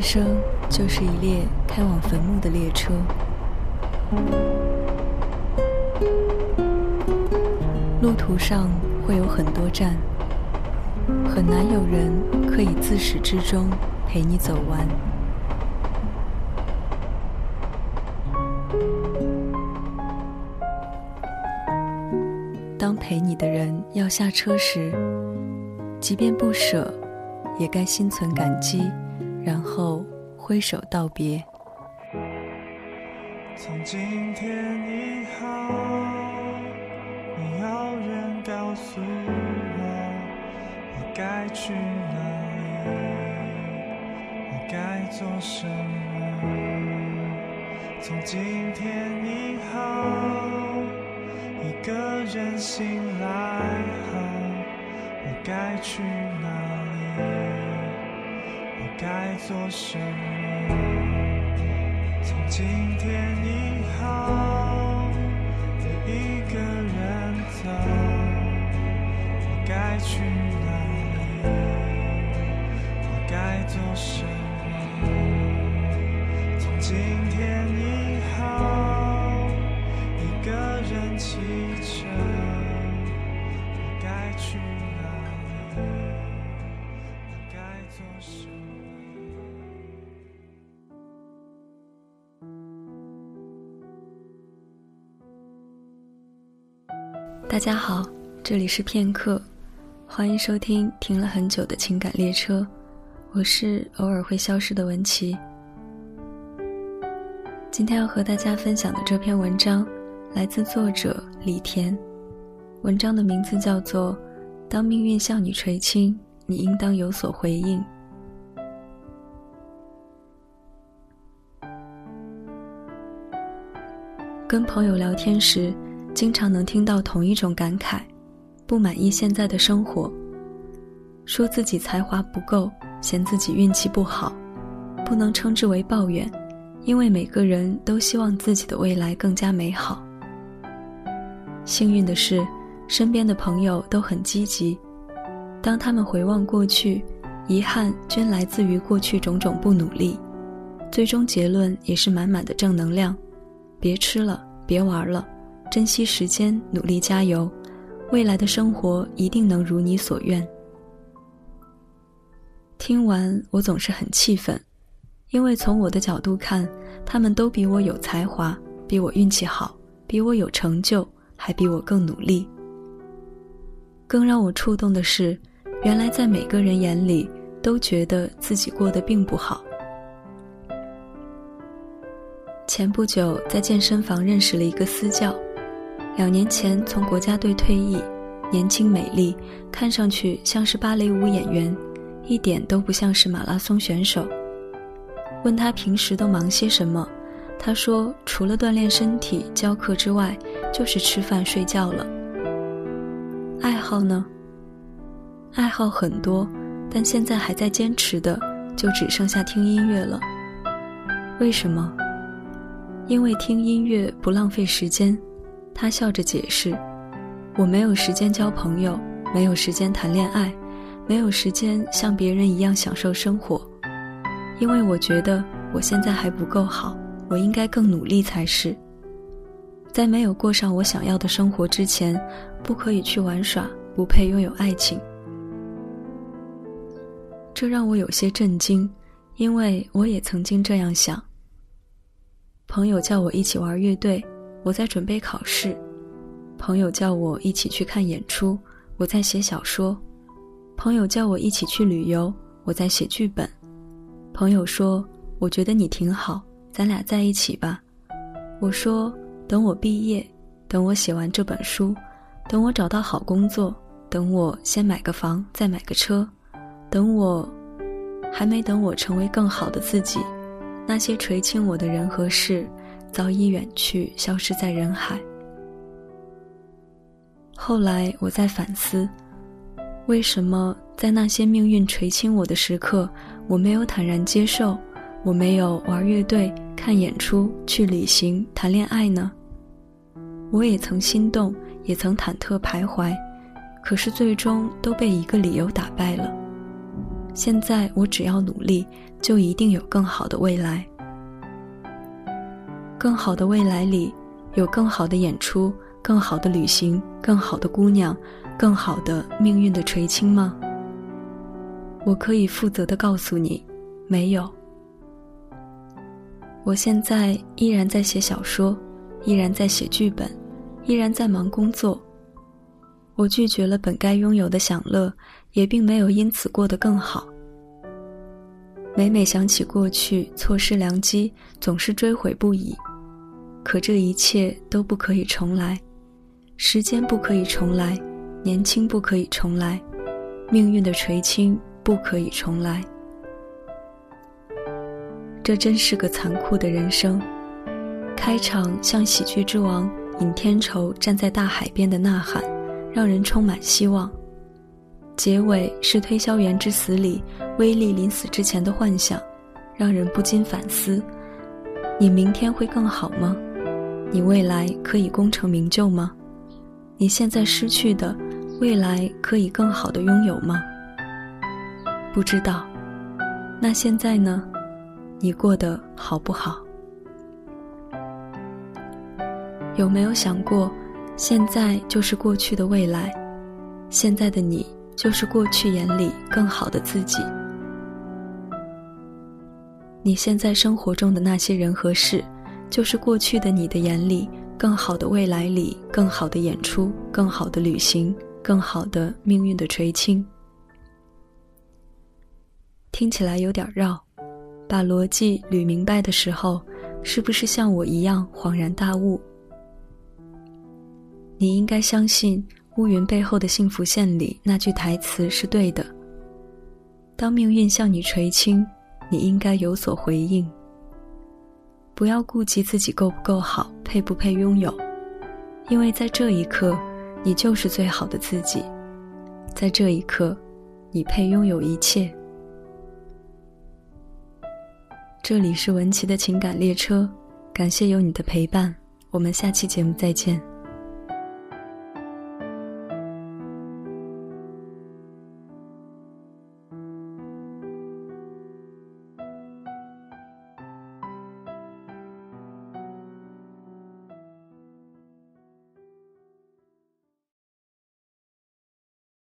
人生就是一列开往坟墓的列车，路途上会有很多站，很难有人可以自始至终陪你走完。当陪你的人要下车时，即便不舍，也该心存感激。然后挥手道别。从今天以后，没有人告诉我我该去哪里，我该做什么。从今天以后，一个人醒来后，我该去哪里？该做什么？从今天以后，我一个人走，我该去哪里？我该做什么？从今大家好，这里是片刻，欢迎收听停了很久的情感列车，我是偶尔会消失的文琪。今天要和大家分享的这篇文章来自作者李田，文章的名字叫做《当命运向你垂青，你应当有所回应》。跟朋友聊天时。经常能听到同一种感慨：不满意现在的生活，说自己才华不够，嫌自己运气不好，不能称之为抱怨，因为每个人都希望自己的未来更加美好。幸运的是，身边的朋友都很积极，当他们回望过去，遗憾均来自于过去种种不努力，最终结论也是满满的正能量：别吃了，别玩了。珍惜时间，努力加油，未来的生活一定能如你所愿。听完，我总是很气愤，因为从我的角度看，他们都比我有才华，比我运气好，比我有成就，还比我更努力。更让我触动的是，原来在每个人眼里，都觉得自己过得并不好。前不久，在健身房认识了一个私教。两年前从国家队退役，年轻美丽，看上去像是芭蕾舞演员，一点都不像是马拉松选手。问他平时都忙些什么，他说除了锻炼身体、教课之外，就是吃饭睡觉了。爱好呢？爱好很多，但现在还在坚持的就只剩下听音乐了。为什么？因为听音乐不浪费时间。他笑着解释：“我没有时间交朋友，没有时间谈恋爱，没有时间像别人一样享受生活，因为我觉得我现在还不够好，我应该更努力才是。在没有过上我想要的生活之前，不可以去玩耍，不配拥有爱情。”这让我有些震惊，因为我也曾经这样想。朋友叫我一起玩乐队。我在准备考试，朋友叫我一起去看演出，我在写小说；朋友叫我一起去旅游，我在写剧本；朋友说：“我觉得你挺好，咱俩在一起吧。”我说：“等我毕业，等我写完这本书，等我找到好工作，等我先买个房，再买个车，等我……还没等我成为更好的自己，那些垂青我的人和事。”早已远去，消失在人海。后来我在反思，为什么在那些命运垂青我的时刻，我没有坦然接受，我没有玩乐队、看演出、去旅行、谈恋爱呢？我也曾心动，也曾忐忑徘徊，可是最终都被一个理由打败了。现在我只要努力，就一定有更好的未来。更好的未来里，有更好的演出、更好的旅行、更好的姑娘、更好的命运的垂青吗？我可以负责的告诉你，没有。我现在依然在写小说，依然在写剧本，依然在忙工作。我拒绝了本该拥有的享乐，也并没有因此过得更好。每每想起过去，错失良机，总是追悔不已。可这一切都不可以重来，时间不可以重来，年轻不可以重来，命运的垂青不可以重来。这真是个残酷的人生。开场像喜剧之王尹天仇站在大海边的呐喊，让人充满希望；结尾是推销员之死里威力临死之前的幻想，让人不禁反思：你明天会更好吗？你未来可以功成名就吗？你现在失去的，未来可以更好的拥有吗？不知道。那现在呢？你过得好不好？有没有想过，现在就是过去的未来，现在的你就是过去眼里更好的自己。你现在生活中的那些人和事。就是过去的你的眼里，更好的未来里，更好的演出，更好的旅行，更好的命运的垂青。听起来有点绕，把逻辑捋明白的时候，是不是像我一样恍然大悟？你应该相信乌云背后的幸福线里那句台词是对的。当命运向你垂青，你应该有所回应。不要顾及自己够不够好，配不配拥有，因为在这一刻，你就是最好的自己。在这一刻，你配拥有一切。这里是文琪的情感列车，感谢有你的陪伴，我们下期节目再见。